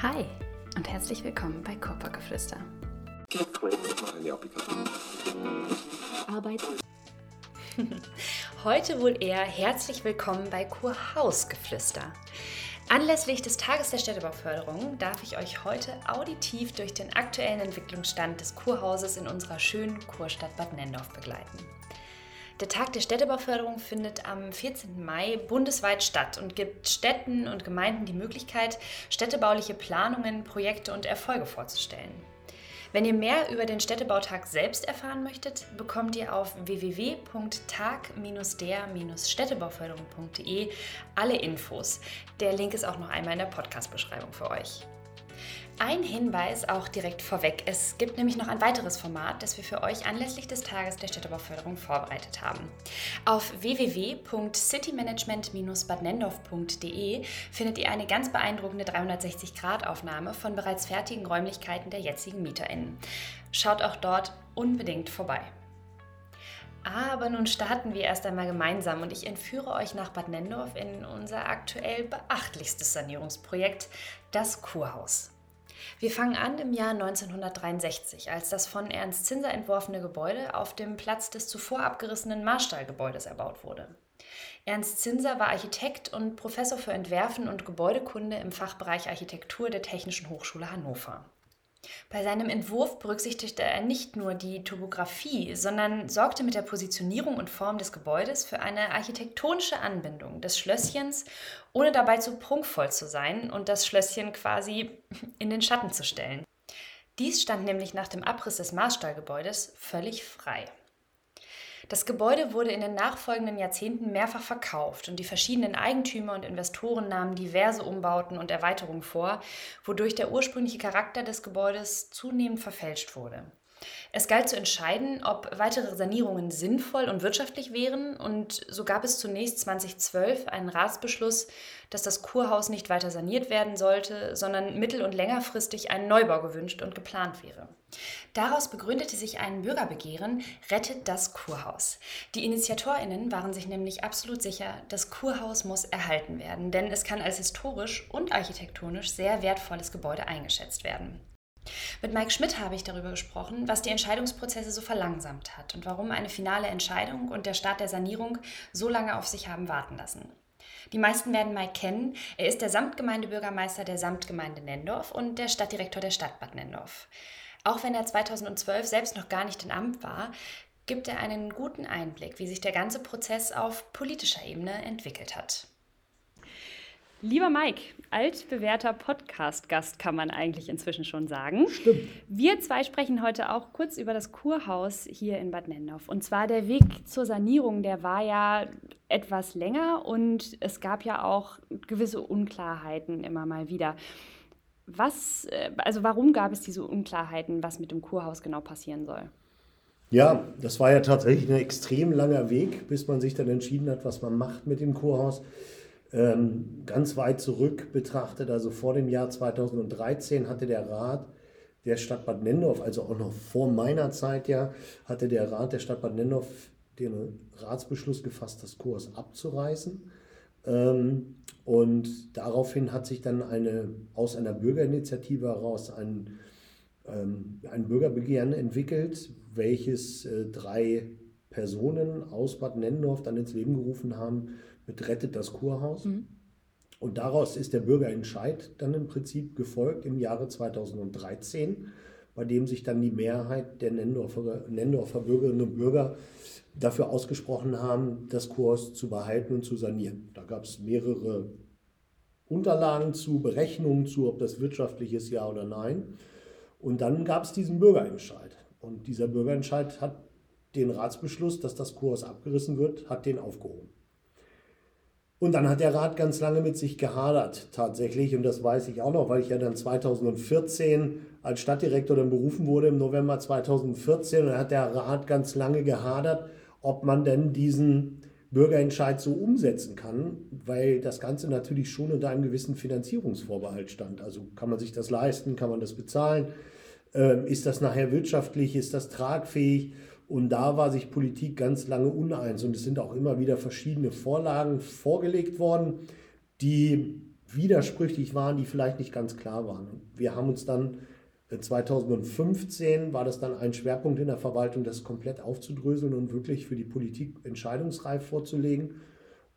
Hi und herzlich willkommen bei Körpergeflüster. Arbeit. Heute wohl eher herzlich willkommen bei Kurhausgeflüster. Anlässlich des Tages der Städtebauförderung darf ich euch heute auditiv durch den aktuellen Entwicklungsstand des Kurhauses in unserer schönen Kurstadt Bad Nendorf begleiten. Der Tag der Städtebauförderung findet am 14. Mai bundesweit statt und gibt Städten und Gemeinden die Möglichkeit, städtebauliche Planungen, Projekte und Erfolge vorzustellen. Wenn ihr mehr über den Städtebautag selbst erfahren möchtet, bekommt ihr auf www.tag-der-städtebauförderung.de alle Infos. Der Link ist auch noch einmal in der Podcast-Beschreibung für euch. Ein Hinweis auch direkt vorweg. Es gibt nämlich noch ein weiteres Format, das wir für euch anlässlich des Tages der Städtebauförderung vorbereitet haben. Auf www.citymanagement-badnendorf.de findet ihr eine ganz beeindruckende 360-Grad-Aufnahme von bereits fertigen Räumlichkeiten der jetzigen MieterInnen. Schaut auch dort unbedingt vorbei. Aber nun starten wir erst einmal gemeinsam und ich entführe euch nach Bad Nendorf in unser aktuell beachtlichstes Sanierungsprojekt, das Kurhaus. Wir fangen an im Jahr 1963, als das von Ernst Zinser entworfene Gebäude auf dem Platz des zuvor abgerissenen Marstallgebäudes erbaut wurde. Ernst Zinser war Architekt und Professor für Entwerfen und Gebäudekunde im Fachbereich Architektur der Technischen Hochschule Hannover. Bei seinem Entwurf berücksichtigte er nicht nur die Topographie, sondern sorgte mit der Positionierung und Form des Gebäudes für eine architektonische Anbindung des Schlösschens, ohne dabei zu prunkvoll zu sein und das Schlösschen quasi in den Schatten zu stellen. Dies stand nämlich nach dem Abriss des Marstallgebäudes völlig frei. Das Gebäude wurde in den nachfolgenden Jahrzehnten mehrfach verkauft und die verschiedenen Eigentümer und Investoren nahmen diverse Umbauten und Erweiterungen vor, wodurch der ursprüngliche Charakter des Gebäudes zunehmend verfälscht wurde. Es galt zu entscheiden, ob weitere Sanierungen sinnvoll und wirtschaftlich wären, und so gab es zunächst 2012 einen Ratsbeschluss, dass das Kurhaus nicht weiter saniert werden sollte, sondern mittel- und längerfristig ein Neubau gewünscht und geplant wäre. Daraus begründete sich ein Bürgerbegehren Rettet das Kurhaus. Die Initiatorinnen waren sich nämlich absolut sicher, das Kurhaus muss erhalten werden, denn es kann als historisch und architektonisch sehr wertvolles Gebäude eingeschätzt werden. Mit Mike Schmidt habe ich darüber gesprochen, was die Entscheidungsprozesse so verlangsamt hat und warum eine finale Entscheidung und der Start der Sanierung so lange auf sich haben warten lassen. Die meisten werden Mike kennen. Er ist der Samtgemeindebürgermeister der Samtgemeinde Nendorf und der Stadtdirektor der Stadt Bad Nendorf. Auch wenn er 2012 selbst noch gar nicht in Amt war, gibt er einen guten Einblick, wie sich der ganze Prozess auf politischer Ebene entwickelt hat. Lieber Mike, altbewährter Podcast-Gast kann man eigentlich inzwischen schon sagen. Stimmt. Wir zwei sprechen heute auch kurz über das Kurhaus hier in Bad Nendorf. Und zwar der Weg zur Sanierung, der war ja etwas länger und es gab ja auch gewisse Unklarheiten immer mal wieder. Was, äh, also warum gab es diese Unklarheiten, was mit dem Kurhaus genau passieren soll? Ja, das war ja tatsächlich ein extrem langer Weg, bis man sich dann entschieden hat, was man macht mit dem Kurhaus ähm, ganz weit zurück betrachtet, also vor dem Jahr 2013 hatte der Rat der Stadt Bad Nendorf, also auch noch vor meiner Zeit ja, hatte der Rat der Stadt Bad Nendorf den Ratsbeschluss gefasst, das Kurs abzureißen. Ähm, und daraufhin hat sich dann eine, aus einer Bürgerinitiative heraus ein, ähm, ein Bürgerbegehren entwickelt, welches äh, drei Personen aus Bad Nendorf dann ins Leben gerufen haben, mit Rettet das Kurhaus. Mhm. Und daraus ist der Bürgerentscheid dann im Prinzip gefolgt im Jahre 2013, bei dem sich dann die Mehrheit der Nendorfer, Nendorfer Bürgerinnen und Bürger dafür ausgesprochen haben, das Kurhaus zu behalten und zu sanieren. Da gab es mehrere Unterlagen zu, Berechnungen zu, ob das wirtschaftlich ist, ja oder nein. Und dann gab es diesen Bürgerentscheid. Und dieser Bürgerentscheid hat den Ratsbeschluss, dass das Kurhaus abgerissen wird, hat den aufgehoben. Und dann hat der Rat ganz lange mit sich gehadert, tatsächlich. Und das weiß ich auch noch, weil ich ja dann 2014 als Stadtdirektor dann berufen wurde im November 2014. Und dann hat der Rat ganz lange gehadert, ob man denn diesen Bürgerentscheid so umsetzen kann, weil das Ganze natürlich schon unter einem gewissen Finanzierungsvorbehalt stand. Also kann man sich das leisten, kann man das bezahlen? Ähm, ist das nachher wirtschaftlich, ist das tragfähig? Und da war sich Politik ganz lange uneins und es sind auch immer wieder verschiedene Vorlagen vorgelegt worden, die widersprüchlich waren, die vielleicht nicht ganz klar waren. Wir haben uns dann 2015 war das dann ein Schwerpunkt in der Verwaltung, das komplett aufzudröseln und wirklich für die Politik entscheidungsreif vorzulegen.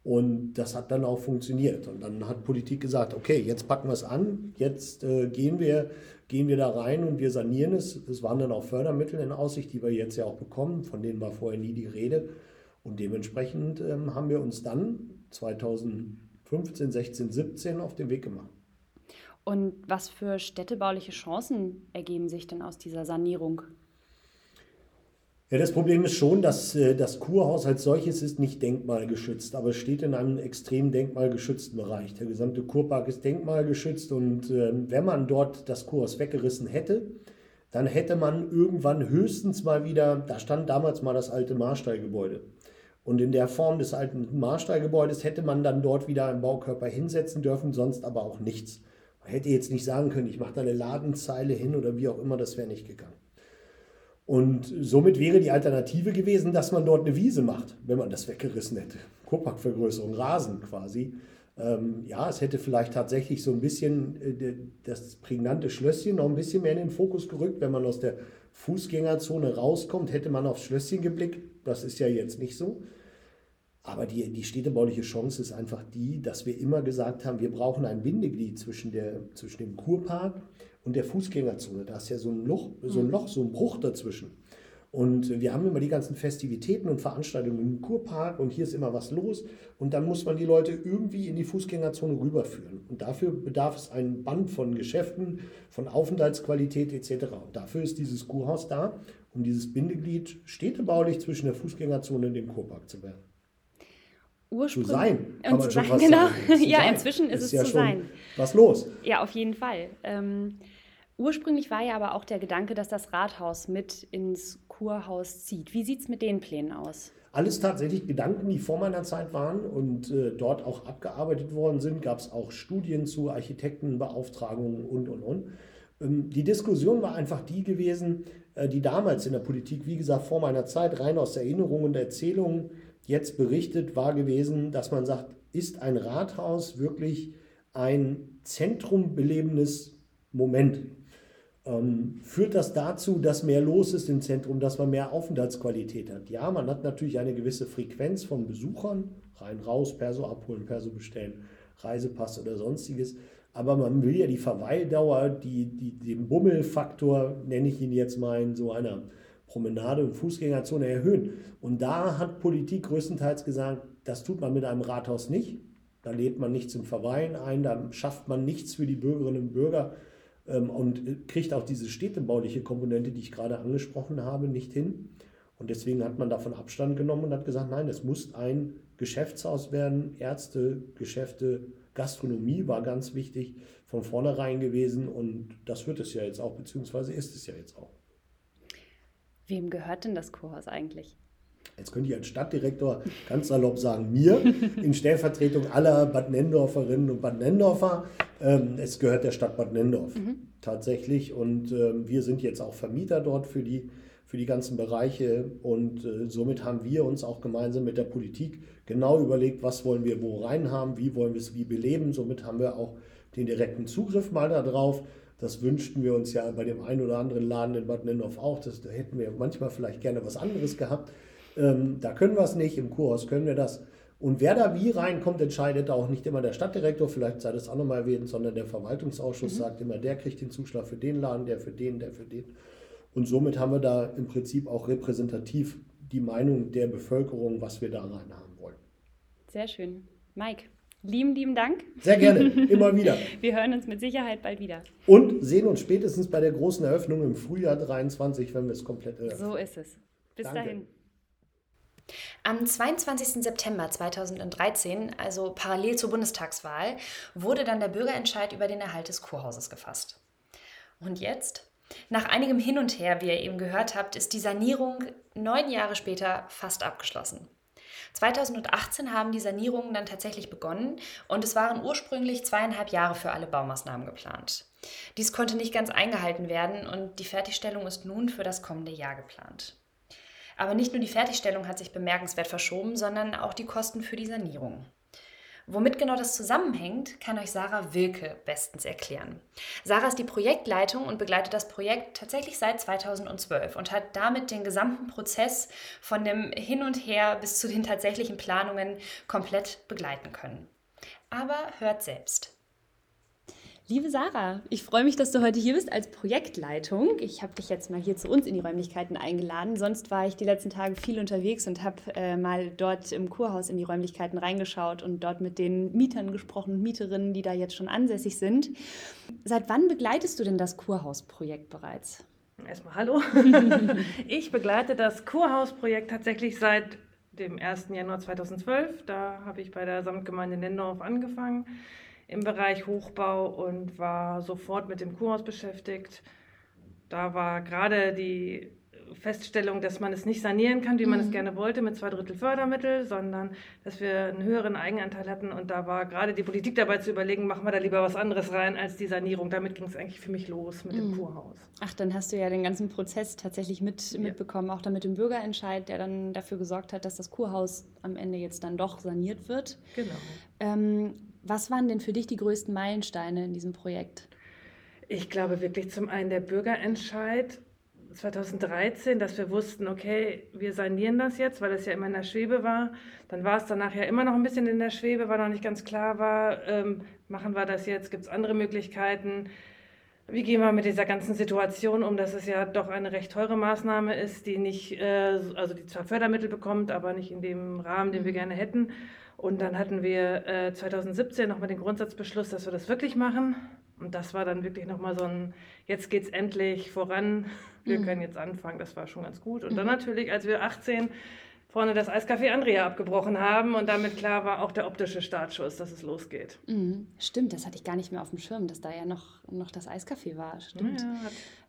Und das hat dann auch funktioniert. Und dann hat Politik gesagt, okay, jetzt packen wir es an, jetzt äh, gehen, wir, gehen wir da rein und wir sanieren es. Es waren dann auch Fördermittel in Aussicht, die wir jetzt ja auch bekommen, von denen war vorher nie die Rede. Und dementsprechend ähm, haben wir uns dann 2015, 16, 17 auf den Weg gemacht. Und was für städtebauliche Chancen ergeben sich denn aus dieser Sanierung? Ja, das Problem ist schon, dass äh, das Kurhaus als solches ist nicht denkmalgeschützt, aber es steht in einem extrem denkmalgeschützten Bereich. Der gesamte Kurpark ist denkmalgeschützt und äh, wenn man dort das Kurhaus weggerissen hätte, dann hätte man irgendwann höchstens mal wieder, da stand damals mal das alte Marstallgebäude. Und in der Form des alten Marstallgebäudes hätte man dann dort wieder einen Baukörper hinsetzen dürfen, sonst aber auch nichts. Man hätte jetzt nicht sagen können, ich mache da eine Ladenzeile hin oder wie auch immer, das wäre nicht gegangen. Und somit wäre die Alternative gewesen, dass man dort eine Wiese macht, wenn man das weggerissen hätte. Kurparkvergrößerung, Rasen quasi. Ähm, ja, es hätte vielleicht tatsächlich so ein bisschen äh, das prägnante Schlösschen noch ein bisschen mehr in den Fokus gerückt. Wenn man aus der Fußgängerzone rauskommt, hätte man aufs Schlösschen geblickt. Das ist ja jetzt nicht so. Aber die, die städtebauliche Chance ist einfach die, dass wir immer gesagt haben, wir brauchen ein Bindeglied zwischen, der, zwischen dem Kurpark und der Fußgängerzone. Da ist ja so ein Loch, so ein, mhm. Loch, so ein Bruch dazwischen. Und wir haben immer die ganzen Festivitäten und Veranstaltungen im Kurpark und hier ist immer was los. Und dann muss man die Leute irgendwie in die Fußgängerzone rüberführen. Und dafür bedarf es ein Band von Geschäften, von Aufenthaltsqualität etc. Und dafür ist dieses Kurhaus da, um dieses Bindeglied städtebaulich zwischen der Fußgängerzone und dem Kurpark zu werden. Ursprung zu sein. Kann und zu sein, genau. ja, sein. inzwischen ist, ist es ja zu sein. Was los? Ja, auf jeden Fall. Ähm, ursprünglich war ja aber auch der Gedanke, dass das Rathaus mit ins Kurhaus zieht. Wie sieht es mit den Plänen aus? Alles tatsächlich Gedanken, die vor meiner Zeit waren und äh, dort auch abgearbeitet worden sind. Gab es auch Studien zu Architektenbeauftragungen und, und, und. Ähm, die Diskussion war einfach die gewesen, äh, die damals in der Politik, wie gesagt, vor meiner Zeit rein aus Erinnerungen und Erzählungen jetzt berichtet, war gewesen, dass man sagt, ist ein Rathaus wirklich ein zentrummbelebendes Moment? Ähm, führt das dazu, dass mehr los ist im Zentrum, dass man mehr Aufenthaltsqualität hat? Ja, man hat natürlich eine gewisse Frequenz von Besuchern, rein, raus, Perso abholen, Perso bestellen, Reisepass oder sonstiges. Aber man will ja die Verweildauer, die, die, den Bummelfaktor, nenne ich ihn jetzt mal in so einer Promenade und Fußgängerzone erhöhen. Und da hat Politik größtenteils gesagt, das tut man mit einem Rathaus nicht. Da lädt man nichts zum Verweilen ein, da schafft man nichts für die Bürgerinnen und Bürger ähm, und kriegt auch diese städtebauliche Komponente, die ich gerade angesprochen habe, nicht hin. Und deswegen hat man davon Abstand genommen und hat gesagt, nein, es muss ein Geschäftshaus werden. Ärzte, Geschäfte, Gastronomie war ganz wichtig von vornherein gewesen und das wird es ja jetzt auch, beziehungsweise ist es ja jetzt auch. Wem gehört denn das Kurhaus eigentlich? Jetzt könnte ich als Stadtdirektor ganz salopp sagen, mir in Stellvertretung aller Bad Nendorferinnen und Bad Nendorfer. Ähm, es gehört der Stadt Bad Nendorf mhm. tatsächlich und ähm, wir sind jetzt auch Vermieter dort für die, für die ganzen Bereiche und äh, somit haben wir uns auch gemeinsam mit der Politik genau überlegt, was wollen wir wo rein haben, wie wollen wir es wie beleben. Somit haben wir auch den direkten Zugriff mal darauf. Das wünschten wir uns ja bei dem einen oder anderen Laden in Bad Nendorf auch. Das, da hätten wir manchmal vielleicht gerne was anderes gehabt. Ähm, da können wir es nicht, im Kurhaus können wir das. Und wer da wie reinkommt, entscheidet auch nicht immer der Stadtdirektor, vielleicht sei das auch nochmal erwähnt, sondern der Verwaltungsausschuss mhm. sagt immer, der kriegt den Zuschlag für den Laden, der für den, der für den. Und somit haben wir da im Prinzip auch repräsentativ die Meinung der Bevölkerung, was wir da rein haben wollen. Sehr schön. Mike, Lieben, lieben Dank. Sehr gerne, immer wieder. Wir hören uns mit Sicherheit bald wieder. Und sehen uns spätestens bei der großen Eröffnung im Frühjahr 23, wenn wir es komplett eröffnen. So ist es. Bis Danke. dahin. Am 22. September 2013, also parallel zur Bundestagswahl, wurde dann der Bürgerentscheid über den Erhalt des Kurhauses gefasst. Und jetzt? Nach einigem Hin und Her, wie ihr eben gehört habt, ist die Sanierung neun Jahre später fast abgeschlossen. 2018 haben die Sanierungen dann tatsächlich begonnen und es waren ursprünglich zweieinhalb Jahre für alle Baumaßnahmen geplant. Dies konnte nicht ganz eingehalten werden und die Fertigstellung ist nun für das kommende Jahr geplant. Aber nicht nur die Fertigstellung hat sich bemerkenswert verschoben, sondern auch die Kosten für die Sanierung. Womit genau das zusammenhängt, kann euch Sarah Wilke bestens erklären. Sarah ist die Projektleitung und begleitet das Projekt tatsächlich seit 2012 und hat damit den gesamten Prozess von dem Hin und Her bis zu den tatsächlichen Planungen komplett begleiten können. Aber hört selbst. Liebe Sarah, ich freue mich, dass du heute hier bist als Projektleitung. Ich habe dich jetzt mal hier zu uns in die Räumlichkeiten eingeladen. Sonst war ich die letzten Tage viel unterwegs und habe äh, mal dort im Kurhaus in die Räumlichkeiten reingeschaut und dort mit den Mietern gesprochen, Mieterinnen, die da jetzt schon ansässig sind. Seit wann begleitest du denn das Kurhausprojekt bereits? Erstmal hallo. ich begleite das Kurhausprojekt tatsächlich seit dem 1. Januar 2012. Da habe ich bei der Samtgemeinde Nendorf angefangen im Bereich Hochbau und war sofort mit dem Kurhaus beschäftigt. Da war gerade die Feststellung, dass man es nicht sanieren kann, wie man mhm. es gerne wollte, mit zwei Drittel Fördermittel, sondern dass wir einen höheren Eigenanteil hatten. Und da war gerade die Politik dabei zu überlegen, machen wir da lieber was anderes rein als die Sanierung. Damit ging es eigentlich für mich los mit mhm. dem Kurhaus. Ach, dann hast du ja den ganzen Prozess tatsächlich mit, ja. mitbekommen, auch dann mit dem Bürgerentscheid, der dann dafür gesorgt hat, dass das Kurhaus am Ende jetzt dann doch saniert wird. Genau. Ähm, was waren denn für dich die größten Meilensteine in diesem Projekt? Ich glaube wirklich zum einen der Bürgerentscheid 2013, dass wir wussten, okay, wir sanieren das jetzt, weil es ja immer in der Schwebe war. Dann war es danach ja immer noch ein bisschen in der Schwebe, weil noch nicht ganz klar war, ähm, machen wir das jetzt, gibt es andere Möglichkeiten. Wie gehen wir mit dieser ganzen Situation um, dass es ja doch eine recht teure Maßnahme ist, die nicht, äh, also die zwar Fördermittel bekommt, aber nicht in dem Rahmen, den wir mhm. gerne hätten. Und dann hatten wir äh, 2017 nochmal den Grundsatzbeschluss, dass wir das wirklich machen. Und das war dann wirklich nochmal so ein, jetzt geht es endlich voran, wir mhm. können jetzt anfangen. Das war schon ganz gut. Und dann mhm. natürlich, als wir 18 vorne das Eiscafé Andrea abgebrochen haben und damit klar war auch der optische Startschuss, dass es losgeht. Mhm. Stimmt, das hatte ich gar nicht mehr auf dem Schirm, dass da ja noch, noch das Eiscafé war. Stimmt. Ja,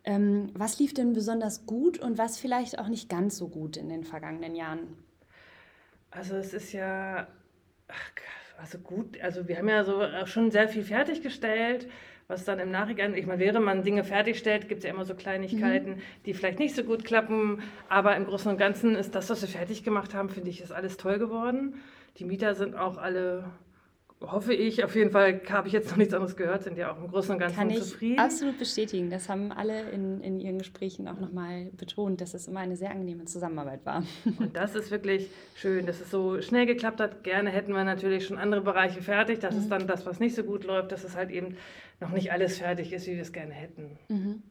ähm, was lief denn besonders gut und was vielleicht auch nicht ganz so gut in den vergangenen Jahren? Also es ist ja also gut, also wir haben ja so äh, schon sehr viel fertiggestellt, was dann im Nachhinein, ich meine, während man Dinge fertigstellt, gibt es ja immer so Kleinigkeiten, mhm. die vielleicht nicht so gut klappen, aber im Großen und Ganzen ist das, was wir fertig gemacht haben, finde ich, ist alles toll geworden. Die Mieter sind auch alle hoffe ich. Auf jeden Fall habe ich jetzt noch nichts anderes gehört, sind ja auch im Großen und Ganzen Kann zufrieden. Kann ich absolut bestätigen. Das haben alle in, in ihren Gesprächen auch nochmal betont, dass es immer eine sehr angenehme Zusammenarbeit war. Und das ist wirklich schön, dass es so schnell geklappt hat. Gerne hätten wir natürlich schon andere Bereiche fertig. Das mhm. ist dann das, was nicht so gut läuft, dass es halt eben noch nicht alles fertig ist, wie wir es gerne hätten. Mhm.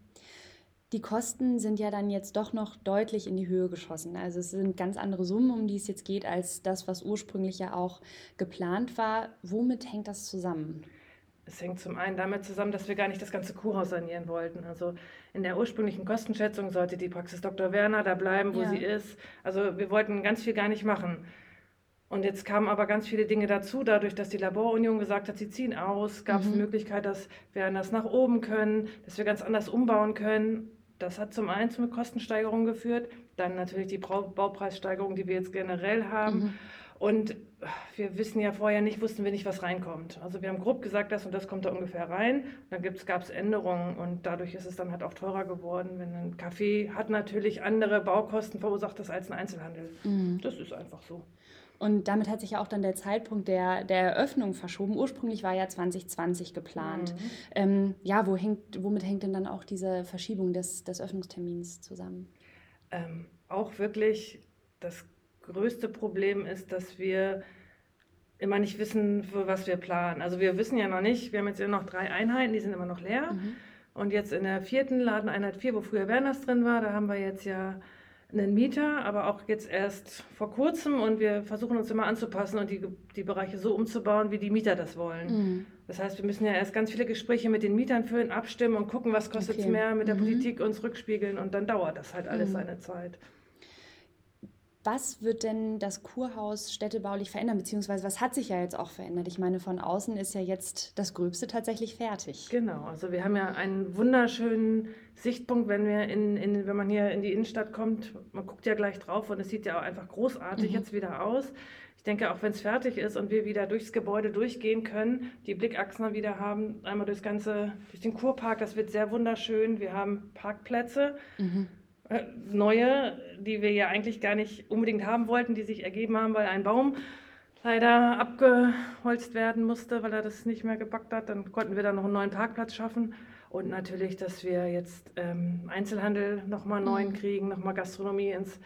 Die Kosten sind ja dann jetzt doch noch deutlich in die Höhe geschossen. Also es sind ganz andere Summen, um die es jetzt geht, als das, was ursprünglich ja auch geplant war. Womit hängt das zusammen? Es hängt zum einen damit zusammen, dass wir gar nicht das ganze Kurhaus sanieren wollten. Also in der ursprünglichen Kostenschätzung sollte die Praxis Dr. Werner da bleiben, wo ja. sie ist. Also wir wollten ganz viel gar nicht machen. Und jetzt kamen aber ganz viele Dinge dazu, dadurch, dass die Laborunion gesagt hat, sie ziehen aus, gab es mhm. die Möglichkeit, dass wir anders nach oben können, dass wir ganz anders umbauen können. Das hat zum einen zu einer Kostensteigerung geführt, dann natürlich die Baupreissteigerung, die wir jetzt generell haben. Mhm. Und wir wissen ja vorher nicht, wussten wir nicht, was reinkommt. Also wir haben grob gesagt, das und das kommt da ungefähr rein. Dann gab es Änderungen und dadurch ist es dann halt auch teurer geworden. Wenn ein Café hat natürlich andere Baukosten verursacht das als ein Einzelhandel. Mhm. Das ist einfach so. Und damit hat sich ja auch dann der Zeitpunkt der, der Eröffnung verschoben. Ursprünglich war ja 2020 geplant. Mhm. Ähm, ja, wo hängt, womit hängt denn dann auch diese Verschiebung des, des Öffnungstermins zusammen? Ähm, auch wirklich das größte Problem ist, dass wir immer nicht wissen, für was wir planen. Also wir wissen ja noch nicht, wir haben jetzt ja noch drei Einheiten, die sind immer noch leer. Mhm. Und jetzt in der vierten Ladeneinheit 4, wo früher Werners drin war, da haben wir jetzt ja einen Mieter, aber auch jetzt erst vor kurzem und wir versuchen uns immer anzupassen und die, die Bereiche so umzubauen, wie die Mieter das wollen. Mhm. Das heißt, wir müssen ja erst ganz viele Gespräche mit den Mietern führen, abstimmen und gucken, was kostet es okay. mehr, mit der mhm. Politik uns rückspiegeln und dann dauert das halt alles mhm. seine Zeit. Was wird denn das Kurhaus städtebaulich verändern, beziehungsweise was hat sich ja jetzt auch verändert? Ich meine, von außen ist ja jetzt das Gröbste tatsächlich fertig. Genau, also wir haben ja einen wunderschönen Sichtpunkt, wenn, wir in, in, wenn man hier in die Innenstadt kommt. Man guckt ja gleich drauf und es sieht ja auch einfach großartig mhm. jetzt wieder aus. Ich denke, auch wenn es fertig ist und wir wieder durchs Gebäude durchgehen können, die Blickachsen wieder haben, einmal durchs ganze, durch den Kurpark, das wird sehr wunderschön. Wir haben Parkplätze. Mhm neue, die wir ja eigentlich gar nicht unbedingt haben wollten, die sich ergeben haben, weil ein Baum leider abgeholzt werden musste, weil er das nicht mehr gepackt hat. Dann konnten wir da noch einen neuen Parkplatz schaffen. Und natürlich, dass wir jetzt ähm, Einzelhandel nochmal neu mhm. kriegen, nochmal Gastronomie ins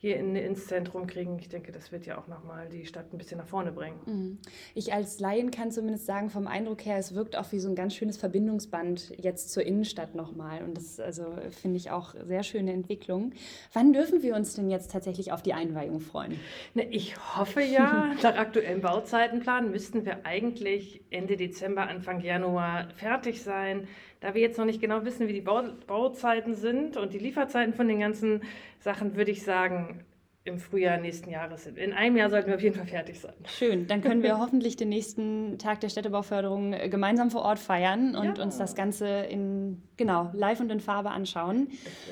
hier in, ins Zentrum kriegen. Ich denke, das wird ja auch nochmal die Stadt ein bisschen nach vorne bringen. Mhm. Ich als Laien kann zumindest sagen, vom Eindruck her, es wirkt auch wie so ein ganz schönes Verbindungsband jetzt zur Innenstadt nochmal. Und das also, finde ich auch sehr schöne Entwicklung. Wann dürfen wir uns denn jetzt tatsächlich auf die Einweihung freuen? Ne, ich hoffe ja, nach aktuellem Bauzeitenplan müssten wir eigentlich Ende Dezember, Anfang Januar fertig sein. Da wir jetzt noch nicht genau wissen, wie die Bauzeiten sind und die Lieferzeiten von den ganzen Sachen, würde ich sagen, im Frühjahr nächsten Jahres sind. In einem Jahr sollten wir auf jeden Fall fertig sein. Schön, dann können wir hoffentlich den nächsten Tag der Städtebauförderung äh, gemeinsam vor Ort feiern und ja. uns das Ganze in genau live und in Farbe anschauen.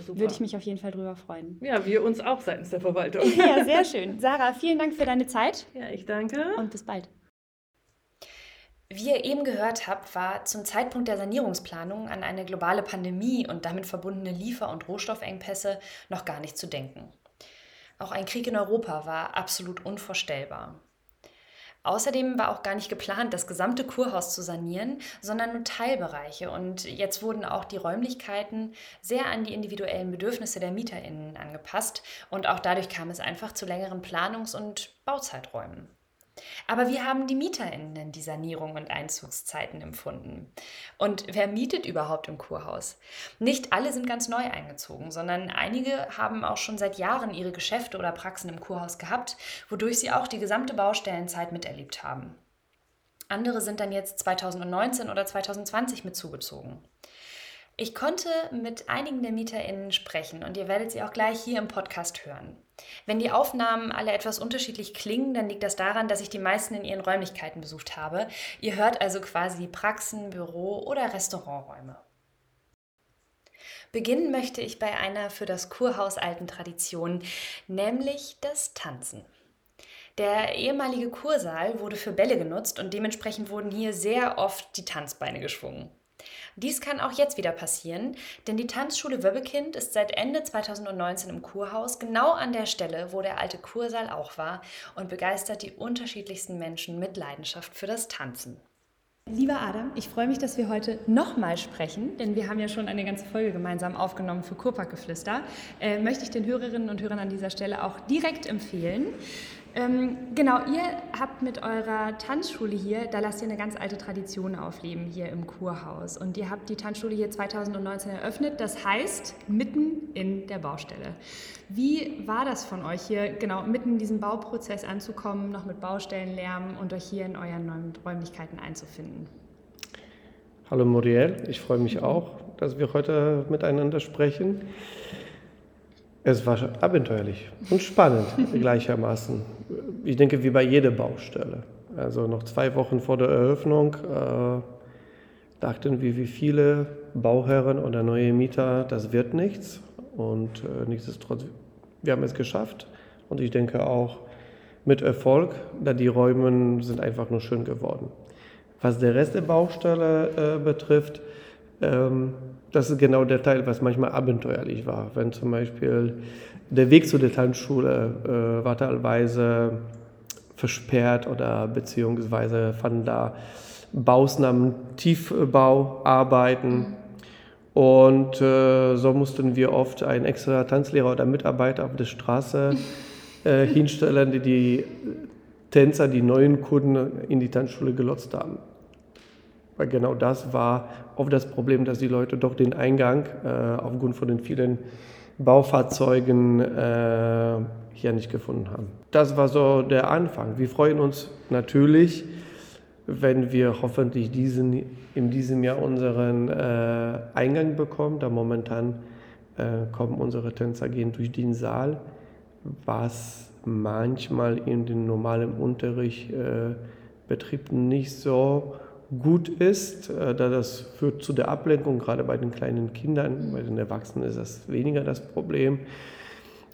Würde ich mich auf jeden Fall drüber freuen. Ja, wir uns auch seitens der Verwaltung. ja, sehr schön. Sarah, vielen Dank für deine Zeit. Ja, ich danke. Und bis bald. Wie ihr eben gehört habt, war zum Zeitpunkt der Sanierungsplanung an eine globale Pandemie und damit verbundene Liefer- und Rohstoffengpässe noch gar nicht zu denken. Auch ein Krieg in Europa war absolut unvorstellbar. Außerdem war auch gar nicht geplant, das gesamte Kurhaus zu sanieren, sondern nur Teilbereiche. Und jetzt wurden auch die Räumlichkeiten sehr an die individuellen Bedürfnisse der MieterInnen angepasst. Und auch dadurch kam es einfach zu längeren Planungs- und Bauzeiträumen. Aber wie haben die MieterInnen die Sanierung und Einzugszeiten empfunden? Und wer mietet überhaupt im Kurhaus? Nicht alle sind ganz neu eingezogen, sondern einige haben auch schon seit Jahren ihre Geschäfte oder Praxen im Kurhaus gehabt, wodurch sie auch die gesamte Baustellenzeit miterlebt haben. Andere sind dann jetzt 2019 oder 2020 mit zugezogen. Ich konnte mit einigen der MieterInnen sprechen und ihr werdet sie auch gleich hier im Podcast hören. Wenn die Aufnahmen alle etwas unterschiedlich klingen, dann liegt das daran, dass ich die meisten in ihren Räumlichkeiten besucht habe. Ihr hört also quasi Praxen, Büro oder Restauranträume. Beginnen möchte ich bei einer für das Kurhaus alten Tradition, nämlich das Tanzen. Der ehemalige Kursaal wurde für Bälle genutzt und dementsprechend wurden hier sehr oft die Tanzbeine geschwungen. Dies kann auch jetzt wieder passieren, denn die Tanzschule Wöbbekind ist seit Ende 2019 im Kurhaus, genau an der Stelle, wo der alte Kursaal auch war, und begeistert die unterschiedlichsten Menschen mit Leidenschaft für das Tanzen. Lieber Adam, ich freue mich, dass wir heute nochmal sprechen, denn wir haben ja schon eine ganze Folge gemeinsam aufgenommen für Kurparkgeflüster. Äh, möchte ich den Hörerinnen und Hörern an dieser Stelle auch direkt empfehlen. Ähm, genau, ihr habt mit eurer Tanzschule hier, da lasst ihr eine ganz alte Tradition aufleben hier im Kurhaus. Und ihr habt die Tanzschule hier 2019 eröffnet, das heißt mitten in der Baustelle. Wie war das von euch hier, genau mitten in diesem Bauprozess anzukommen, noch mit Baustellenlärm und euch hier in euren neuen Räumlichkeiten einzufinden? Hallo Muriel, ich freue mich auch, dass wir heute miteinander sprechen. Es war abenteuerlich und spannend gleichermaßen. Ich denke, wie bei jeder Baustelle. Also noch zwei Wochen vor der Eröffnung äh, dachten wir, wie viele Bauherren oder neue Mieter, das wird nichts. Und äh, nichtsdestotrotz, wir haben es geschafft. Und ich denke auch mit Erfolg, da die Räume sind einfach nur schön geworden. Was der Rest der Baustelle äh, betrifft, ähm, das ist genau der Teil, was manchmal abenteuerlich war. Wenn zum Beispiel der Weg zu der Tanzschule äh, war teilweise versperrt oder beziehungsweise fanden da Bausnahmen, Tiefbauarbeiten. Und äh, so mussten wir oft einen extra Tanzlehrer oder Mitarbeiter auf der Straße äh, hinstellen, die die Tänzer, die neuen Kunden in die Tanzschule gelotst haben. Weil genau das war oft das Problem, dass die Leute doch den Eingang äh, aufgrund von den vielen Baufahrzeugen äh, hier nicht gefunden haben. Das war so der Anfang. Wir freuen uns natürlich, wenn wir hoffentlich diesen, in diesem Jahr unseren äh, Eingang bekommen. Da momentan äh, kommen unsere Tänzer gehen durch den Saal, was manchmal in den normalen Unterrichtsbetrieb äh, nicht so gut ist, äh, da das führt zu der Ablenkung, gerade bei den kleinen Kindern, bei den Erwachsenen ist das weniger das Problem.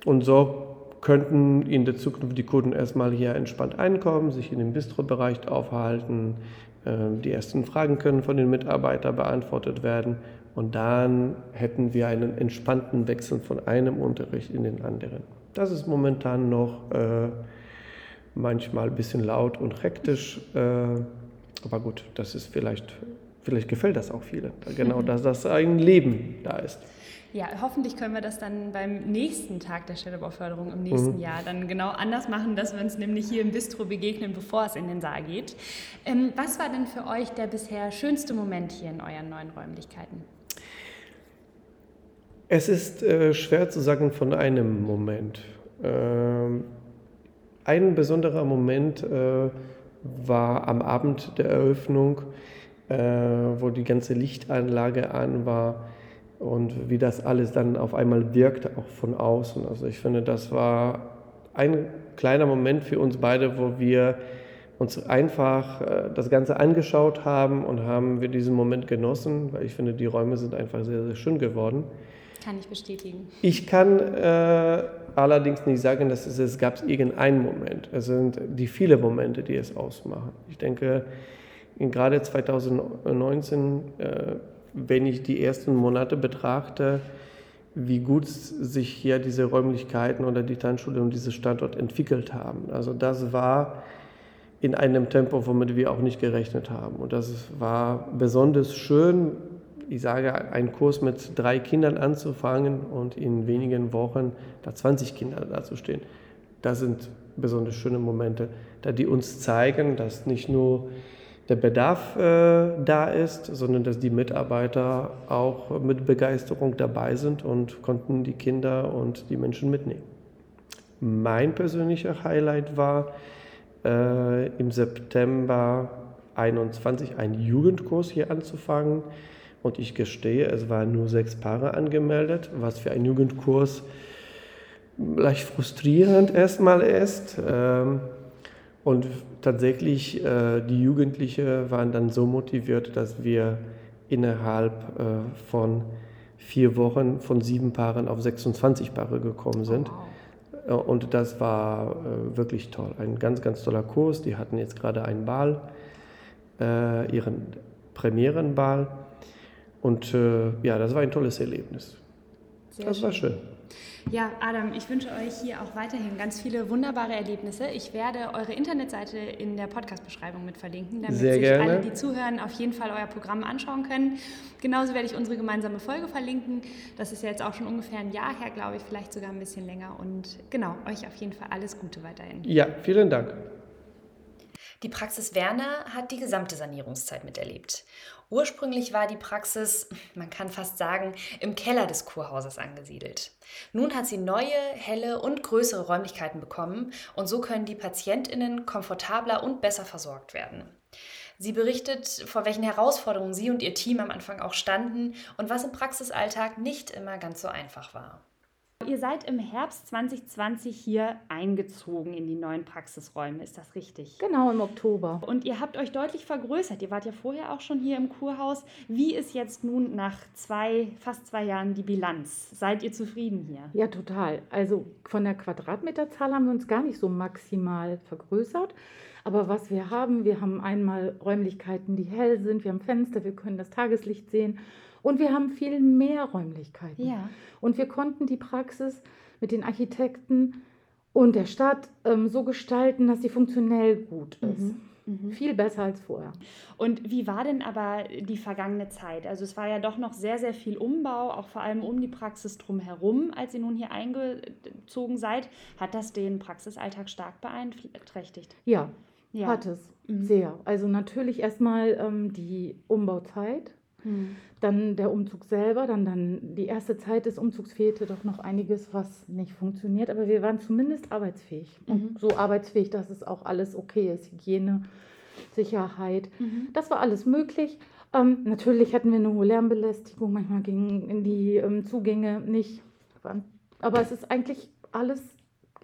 Und so könnten in der Zukunft die Kunden erstmal hier entspannt einkommen, sich in dem Bistro-Bereich aufhalten, äh, die ersten Fragen können von den Mitarbeitern beantwortet werden und dann hätten wir einen entspannten Wechsel von einem Unterricht in den anderen. Das ist momentan noch äh, manchmal ein bisschen laut und hektisch. Aber gut, das ist vielleicht, vielleicht gefällt das auch vielen. Genau, dass das ein Leben da ist. Ja, hoffentlich können wir das dann beim nächsten Tag der Städtebauförderung im nächsten mhm. Jahr dann genau anders machen, dass wir uns nämlich hier im Bistro begegnen, bevor es in den Saal geht. Ähm, was war denn für euch der bisher schönste Moment hier in euren neuen Räumlichkeiten? Es ist äh, schwer zu sagen von einem Moment. Ähm, ein besonderer Moment äh, war am Abend der Eröffnung, äh, wo die ganze Lichtanlage an war und wie das alles dann auf einmal wirkte, auch von außen. Also ich finde, das war ein kleiner Moment für uns beide, wo wir uns einfach äh, das Ganze angeschaut haben und haben wir diesen Moment genossen, weil ich finde, die Räume sind einfach sehr, sehr schön geworden. Kann ich bestätigen. Ich kann äh, allerdings nicht sagen, dass es, es gab irgendeinen Moment. Es sind die vielen Momente, die es ausmachen. Ich denke, gerade 2019 äh, wenn ich die ersten Monate betrachte, wie gut sich hier diese Räumlichkeiten oder die Tanzschule und dieses Standort entwickelt haben. Also das war in einem Tempo, womit wir auch nicht gerechnet haben. Und das war besonders schön, ich sage, einen Kurs mit drei Kindern anzufangen und in wenigen Wochen da 20 Kinder dazustehen. Das sind besonders schöne Momente, da die uns zeigen, dass nicht nur der Bedarf äh, da ist, sondern dass die Mitarbeiter auch mit Begeisterung dabei sind und konnten die Kinder und die Menschen mitnehmen. Mein persönlicher Highlight war äh, im September 21 einen Jugendkurs hier anzufangen. Und ich gestehe, es waren nur sechs Paare angemeldet, was für einen Jugendkurs leicht frustrierend erstmal ist. Ähm, und tatsächlich, äh, die Jugendlichen waren dann so motiviert, dass wir innerhalb äh, von vier Wochen von sieben Paaren auf 26 Paare gekommen sind. Oh, wow. Und das war äh, wirklich toll. Ein ganz, ganz toller Kurs. Die hatten jetzt gerade einen Ball, äh, ihren Premierenball. Und äh, ja, das war ein tolles Erlebnis. Sehr das schön. war schön. Ja, Adam, ich wünsche euch hier auch weiterhin ganz viele wunderbare Erlebnisse. Ich werde eure Internetseite in der Podcast-Beschreibung mit verlinken, damit Sehr sich gerne. alle, die zuhören, auf jeden Fall euer Programm anschauen können. Genauso werde ich unsere gemeinsame Folge verlinken. Das ist ja jetzt auch schon ungefähr ein Jahr her, glaube ich, vielleicht sogar ein bisschen länger. Und genau, euch auf jeden Fall alles Gute weiterhin. Ja, vielen Dank. Die Praxis Werner hat die gesamte Sanierungszeit miterlebt. Ursprünglich war die Praxis, man kann fast sagen, im Keller des Kurhauses angesiedelt. Nun hat sie neue, helle und größere Räumlichkeiten bekommen und so können die Patientinnen komfortabler und besser versorgt werden. Sie berichtet, vor welchen Herausforderungen sie und ihr Team am Anfang auch standen und was im Praxisalltag nicht immer ganz so einfach war. Ihr seid im Herbst 2020 hier eingezogen in die neuen Praxisräume, ist das richtig? Genau, im Oktober. Und ihr habt euch deutlich vergrößert. Ihr wart ja vorher auch schon hier im Kurhaus. Wie ist jetzt nun nach zwei, fast zwei Jahren die Bilanz? Seid ihr zufrieden hier? Ja, total. Also von der Quadratmeterzahl haben wir uns gar nicht so maximal vergrößert. Aber was wir haben, wir haben einmal Räumlichkeiten, die hell sind, wir haben Fenster, wir können das Tageslicht sehen und wir haben viel mehr Räumlichkeiten. Ja. Und wir konnten die Praxis mit den Architekten und der Stadt ähm, so gestalten, dass sie funktionell gut ist. Mhm. Mhm. Viel besser als vorher. Und wie war denn aber die vergangene Zeit? Also es war ja doch noch sehr, sehr viel Umbau, auch vor allem um die Praxis drumherum. Als ihr nun hier eingezogen seid, hat das den Praxisalltag stark beeinträchtigt? Ja, ja. hat es mhm. sehr. Also natürlich erstmal ähm, die Umbauzeit hm. Dann der Umzug selber, dann, dann die erste Zeit des Umzugs fehlte doch noch einiges, was nicht funktioniert, aber wir waren zumindest arbeitsfähig. Mhm. Und so arbeitsfähig, dass es auch alles okay ist. Hygiene, Sicherheit, mhm. das war alles möglich. Ähm, natürlich hatten wir eine hohe Lärmbelästigung, manchmal gingen in die ähm, Zugänge nicht. Aber es ist eigentlich alles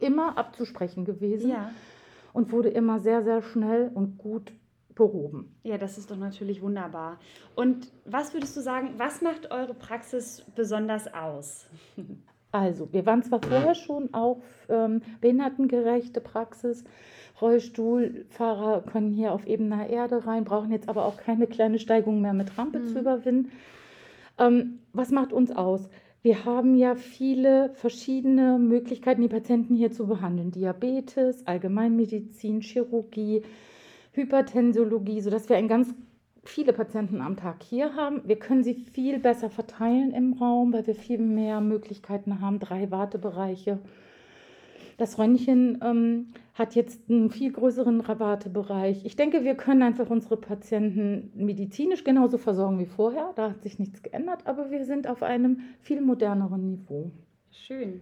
immer abzusprechen gewesen ja. und wurde immer sehr, sehr schnell und gut behoben. Ja, das ist doch natürlich wunderbar. Und was würdest du sagen, was macht eure Praxis besonders aus? Also, wir waren zwar vorher schon auf ähm, behindertengerechte Praxis. Rollstuhlfahrer können hier auf ebener Erde rein, brauchen jetzt aber auch keine kleine Steigung mehr mit Rampe mhm. zu überwinden. Ähm, was macht uns aus? Wir haben ja viele verschiedene Möglichkeiten, die Patienten hier zu behandeln. Diabetes, Allgemeinmedizin, Chirurgie, Hypertensiologie, sodass wir ein ganz viele Patienten am Tag hier haben. Wir können sie viel besser verteilen im Raum, weil wir viel mehr Möglichkeiten haben, drei Wartebereiche. Das Röntgen ähm, hat jetzt einen viel größeren Wartebereich. Ich denke, wir können einfach unsere Patienten medizinisch genauso versorgen wie vorher. Da hat sich nichts geändert, aber wir sind auf einem viel moderneren Niveau. Schön.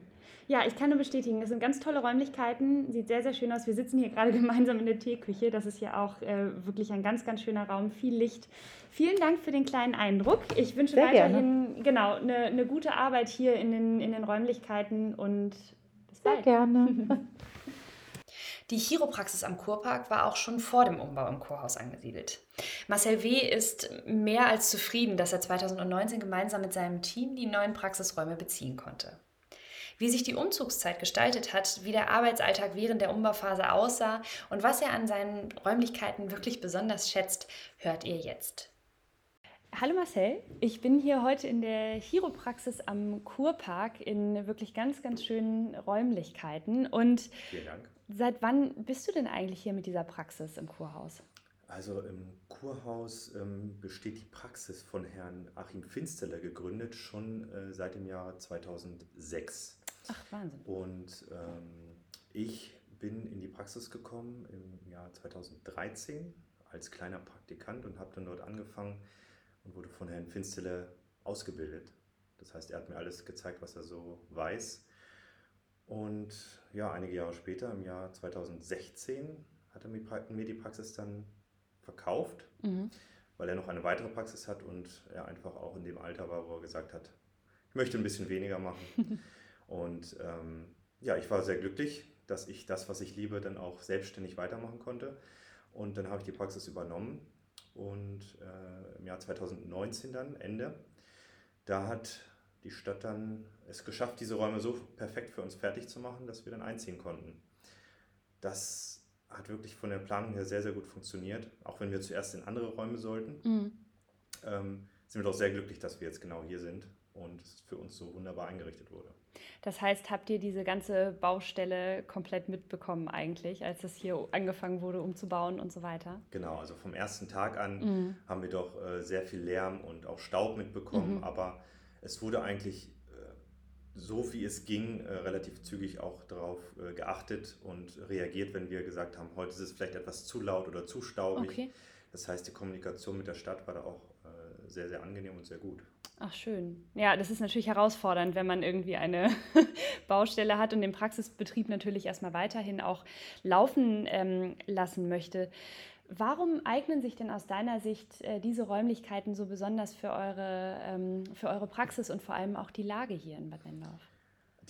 Ja, ich kann nur bestätigen, es sind ganz tolle Räumlichkeiten, sieht sehr, sehr schön aus. Wir sitzen hier gerade gemeinsam in der Teeküche. Das ist ja auch äh, wirklich ein ganz, ganz schöner Raum, viel Licht. Vielen Dank für den kleinen Eindruck. Ich wünsche sehr weiterhin gerne. genau eine, eine gute Arbeit hier in den, in den Räumlichkeiten und bis bald. Sehr gerne. Die Chiropraxis am Kurpark war auch schon vor dem Umbau im Kurhaus angesiedelt. Marcel W. ist mehr als zufrieden, dass er 2019 gemeinsam mit seinem Team die neuen Praxisräume beziehen konnte. Wie sich die Umzugszeit gestaltet hat, wie der Arbeitsalltag während der Umbauphase aussah und was er an seinen Räumlichkeiten wirklich besonders schätzt, hört ihr jetzt. Hallo Marcel, ich bin hier heute in der Chiropraxis am Kurpark in wirklich ganz, ganz schönen Räumlichkeiten. Und Vielen Dank. Seit wann bist du denn eigentlich hier mit dieser Praxis im Kurhaus? Also im Kurhaus ähm, besteht die Praxis von Herrn Achim Finsteler gegründet, schon äh, seit dem Jahr 2006. Ach, Wahnsinn. Und ähm, ich bin in die Praxis gekommen im Jahr 2013 als kleiner Praktikant und habe dann dort angefangen und wurde von Herrn Finsteler ausgebildet. Das heißt, er hat mir alles gezeigt, was er so weiß. Und ja, einige Jahre später, im Jahr 2016, hat er mir die Praxis dann verkauft, mhm. weil er noch eine weitere Praxis hat und er einfach auch in dem Alter war, wo er gesagt hat, ich möchte ein bisschen weniger machen. und ähm, ja, ich war sehr glücklich, dass ich das, was ich liebe, dann auch selbstständig weitermachen konnte. Und dann habe ich die Praxis übernommen und äh, im Jahr 2019 dann, Ende, da hat die Stadt dann es geschafft, diese Räume so perfekt für uns fertig zu machen, dass wir dann einziehen konnten. Das hat wirklich von der Planung her sehr, sehr gut funktioniert. Auch wenn wir zuerst in andere Räume sollten, mhm. ähm, sind wir doch sehr glücklich, dass wir jetzt genau hier sind und es für uns so wunderbar eingerichtet wurde. Das heißt, habt ihr diese ganze Baustelle komplett mitbekommen eigentlich, als es hier angefangen wurde umzubauen und so weiter? Genau, also vom ersten Tag an mhm. haben wir doch äh, sehr viel Lärm und auch Staub mitbekommen, mhm. aber es wurde eigentlich äh, so wie es ging, äh, relativ zügig auch darauf äh, geachtet und reagiert, wenn wir gesagt haben, heute ist es vielleicht etwas zu laut oder zu staubig. Okay. Das heißt, die Kommunikation mit der Stadt war da auch sehr, sehr angenehm und sehr gut. Ach schön. Ja, das ist natürlich herausfordernd, wenn man irgendwie eine Baustelle hat und den Praxisbetrieb natürlich erstmal weiterhin auch laufen ähm, lassen möchte. Warum eignen sich denn aus deiner Sicht äh, diese Räumlichkeiten so besonders für eure, ähm, für eure Praxis und vor allem auch die Lage hier in Bad Nendorf?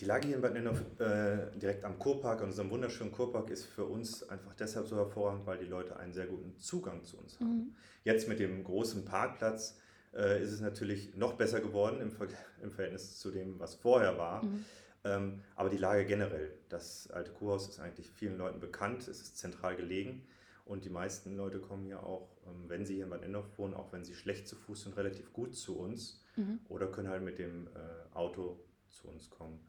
Die Lage hier in Bad Nendorf, äh, direkt am Kurpark, an unserem wunderschönen Kurpark, ist für uns einfach deshalb so hervorragend, weil die Leute einen sehr guten Zugang zu uns haben. Mhm. Jetzt mit dem großen Parkplatz äh, ist es natürlich noch besser geworden im, Ver im, Verhältnis zu dem, was vorher war. Mhm. Ähm, aber die Lage generell, das alte Kurhaus ist eigentlich vielen Leuten bekannt, es ist zentral gelegen. Und die meisten Leute kommen hier auch, ähm, wenn sie hier in Bad Endorf wohnen, auch wenn sie schlecht zu Fuß sind, relativ gut zu uns mhm. oder können halt mit dem äh, Auto zu uns kommen.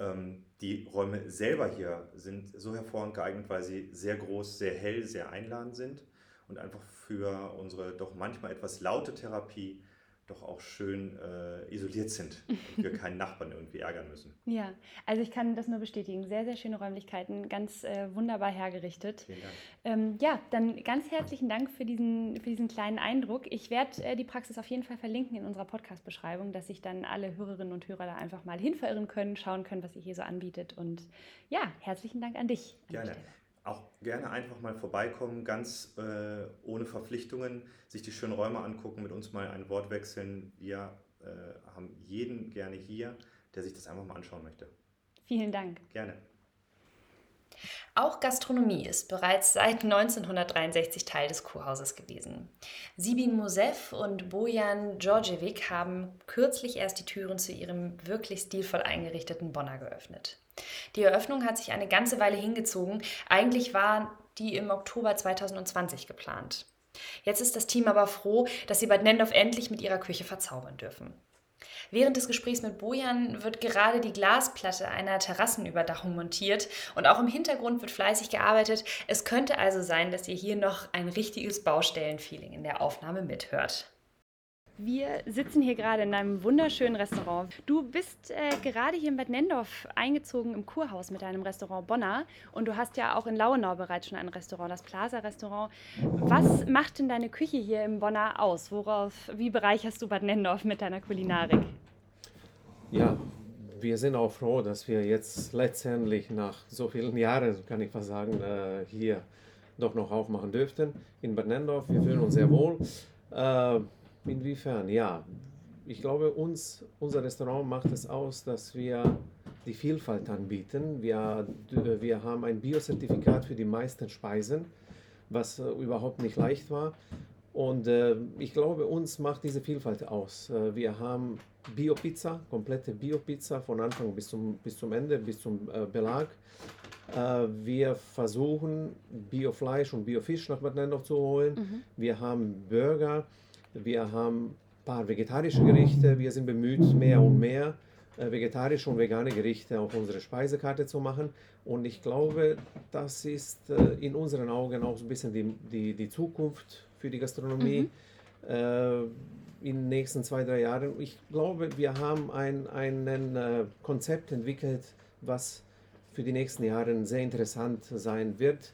Ähm, die Räume selber hier sind so hervorragend geeignet, weil sie sehr groß, sehr hell, sehr einladend sind und einfach für unsere doch manchmal etwas laute Therapie doch auch schön äh, isoliert sind und wir keinen Nachbarn irgendwie ärgern müssen. Ja, also ich kann das nur bestätigen. Sehr, sehr schöne Räumlichkeiten, ganz äh, wunderbar hergerichtet. Vielen Dank. Ähm, ja, dann ganz herzlichen Dank für diesen, für diesen kleinen Eindruck. Ich werde äh, die Praxis auf jeden Fall verlinken in unserer Podcast-Beschreibung, dass sich dann alle Hörerinnen und Hörer da einfach mal hinverirren können, schauen können, was ihr hier so anbietet. Und ja, herzlichen Dank an dich. An Gerne auch gerne einfach mal vorbeikommen, ganz äh, ohne Verpflichtungen, sich die schönen Räume angucken, mit uns mal ein Wort wechseln. Wir äh, haben jeden gerne hier, der sich das einfach mal anschauen möchte. Vielen Dank. Gerne. Auch Gastronomie ist bereits seit 1963 Teil des Kurhauses gewesen. Sibin Mosev und Bojan Djordjevic haben kürzlich erst die Türen zu ihrem wirklich stilvoll eingerichteten Bonner geöffnet. Die Eröffnung hat sich eine ganze Weile hingezogen. Eigentlich war die im Oktober 2020 geplant. Jetzt ist das Team aber froh, dass sie Bad Nendorf endlich mit ihrer Küche verzaubern dürfen. Während des Gesprächs mit Bojan wird gerade die Glasplatte einer Terrassenüberdachung montiert und auch im Hintergrund wird fleißig gearbeitet. Es könnte also sein, dass ihr hier noch ein richtiges Baustellenfeeling in der Aufnahme mithört. Wir sitzen hier gerade in einem wunderschönen Restaurant. Du bist äh, gerade hier in Bad Nendorf eingezogen im Kurhaus mit deinem Restaurant Bonner und du hast ja auch in Lauenau bereits schon ein Restaurant, das Plaza Restaurant. Was macht denn deine Küche hier im Bonner aus? Worauf, wie bereicherst du Bad Nendorf mit deiner Kulinarik? Ja, wir sind auch froh, dass wir jetzt letztendlich nach so vielen Jahren, kann ich fast sagen, äh, hier doch noch aufmachen dürften in Bad Nendorf. Wir fühlen uns sehr wohl. Äh, Inwiefern? Ja, ich glaube, uns, unser Restaurant macht es aus, dass wir die Vielfalt anbieten. Wir, wir haben ein Biozertifikat für die meisten Speisen, was äh, überhaupt nicht leicht war. Und äh, ich glaube, uns macht diese Vielfalt aus. Äh, wir haben Bio-Pizza, komplette Bio-Pizza von Anfang bis zum, bis zum Ende, bis zum äh, Belag. Äh, wir versuchen Bio-Fleisch und Bio-Fisch nach Bad Nendorf zu holen. Mhm. Wir haben Burger wir haben ein paar vegetarische Gerichte. Wir sind bemüht, mehr und mehr äh, vegetarische und vegane Gerichte auf unsere Speisekarte zu machen. Und ich glaube, das ist äh, in unseren Augen auch so ein bisschen die, die, die Zukunft für die Gastronomie mhm. äh, in den nächsten zwei, drei Jahren. Ich glaube, wir haben ein ein äh, Konzept entwickelt, was für die nächsten Jahre sehr interessant sein wird,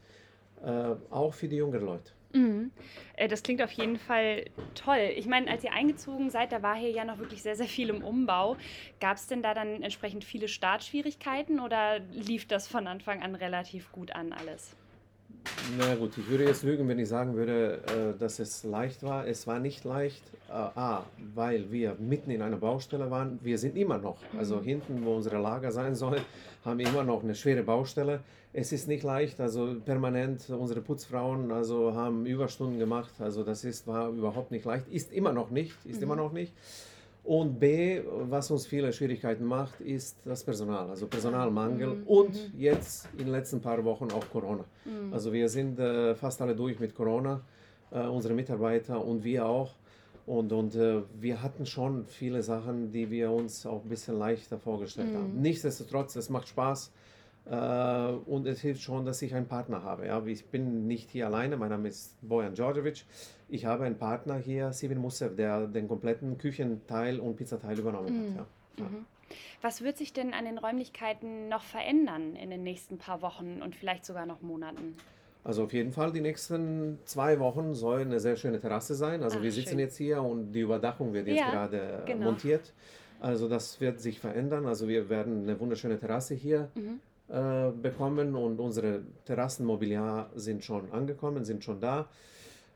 auch für die jüngeren Leute. Mhm. Äh, das klingt auf jeden Fall toll. Ich meine, als ihr eingezogen seid, da war hier ja noch wirklich sehr, sehr viel im Umbau. Gab es denn da dann entsprechend viele Startschwierigkeiten oder lief das von Anfang an relativ gut an alles? Na gut, ich würde jetzt lügen, wenn ich sagen würde, äh, dass es leicht war. Es war nicht leicht, äh, A, weil wir mitten in einer Baustelle waren. Wir sind immer noch, also mhm. hinten, wo unsere Lager sein soll, haben wir immer noch eine schwere Baustelle. Es ist nicht leicht, also permanent unsere Putzfrauen also haben Überstunden gemacht. Also das ist, war überhaupt nicht leicht, ist immer noch nicht, ist mhm. immer noch nicht. Und B, was uns viele Schwierigkeiten macht, ist das Personal, also Personalmangel mhm. und mhm. jetzt in den letzten paar Wochen auch Corona. Mhm. Also wir sind äh, fast alle durch mit Corona, äh, unsere Mitarbeiter und wir auch. Und, und äh, wir hatten schon viele Sachen, die wir uns auch ein bisschen leichter vorgestellt haben. Mhm. Nichtsdestotrotz, es macht Spaß. Äh, und es hilft schon, dass ich einen Partner habe. Ja? Ich bin nicht hier alleine, mein Name ist Bojan Djordjevic. Ich habe einen Partner hier, Sivin Musev, der den kompletten Küchenteil und Pizzateil übernommen mhm. hat. Ja. Mhm. Was wird sich denn an den Räumlichkeiten noch verändern in den nächsten paar Wochen und vielleicht sogar noch Monaten? Also auf jeden Fall die nächsten zwei Wochen soll eine sehr schöne Terrasse sein. Also Ach, wir sitzen schön. jetzt hier und die Überdachung wird jetzt ja, gerade genau. montiert. Also das wird sich verändern. Also wir werden eine wunderschöne Terrasse hier mhm. Äh, bekommen und unsere Terrassenmobiliar sind schon angekommen, sind schon da.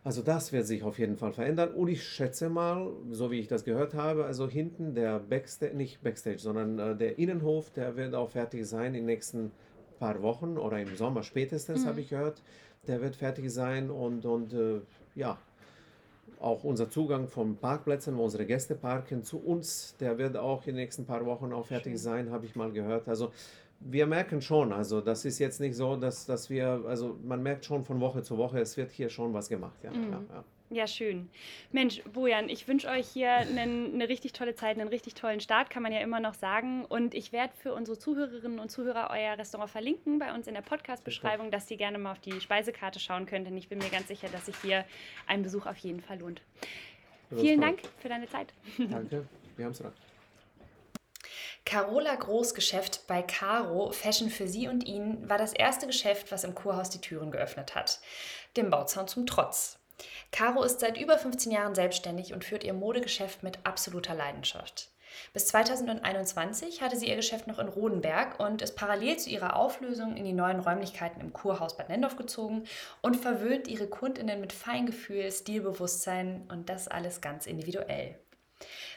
Also das wird sich auf jeden Fall verändern und ich schätze mal, so wie ich das gehört habe, also hinten der Backstage, nicht Backstage, sondern äh, der Innenhof, der wird auch fertig sein in den nächsten paar Wochen oder im Sommer spätestens, mhm. habe ich gehört. Der wird fertig sein und, und äh, ja, auch unser Zugang von Parkplätzen, wo unsere Gäste parken, zu uns, der wird auch in den nächsten paar Wochen auch fertig sein, habe ich mal gehört. Also wir merken schon, also das ist jetzt nicht so, dass, dass wir, also man merkt schon von Woche zu Woche, es wird hier schon was gemacht. Ja, mhm. ja, ja. Ja, schön. Mensch, Bojan, ich wünsche euch hier einen, eine richtig tolle Zeit, einen richtig tollen Start, kann man ja immer noch sagen. Und ich werde für unsere Zuhörerinnen und Zuhörer euer Restaurant verlinken bei uns in der Podcast-Beschreibung, dass ihr gerne mal auf die Speisekarte schauen könnt. Denn ich bin mir ganz sicher, dass sich hier ein Besuch auf jeden Fall lohnt. Vielen Dank für deine Zeit. Danke, wir haben es dran. Carola Großgeschäft bei Caro Fashion für sie und ihn war das erste Geschäft, was im Kurhaus die Türen geöffnet hat. Dem Bauzaun zum Trotz. Caro ist seit über 15 Jahren selbstständig und führt ihr Modegeschäft mit absoluter Leidenschaft. Bis 2021 hatte sie ihr Geschäft noch in Rodenberg und ist parallel zu ihrer Auflösung in die neuen Räumlichkeiten im Kurhaus Bad Nendorf gezogen und verwöhnt ihre Kundinnen mit Feingefühl, Stilbewusstsein und das alles ganz individuell.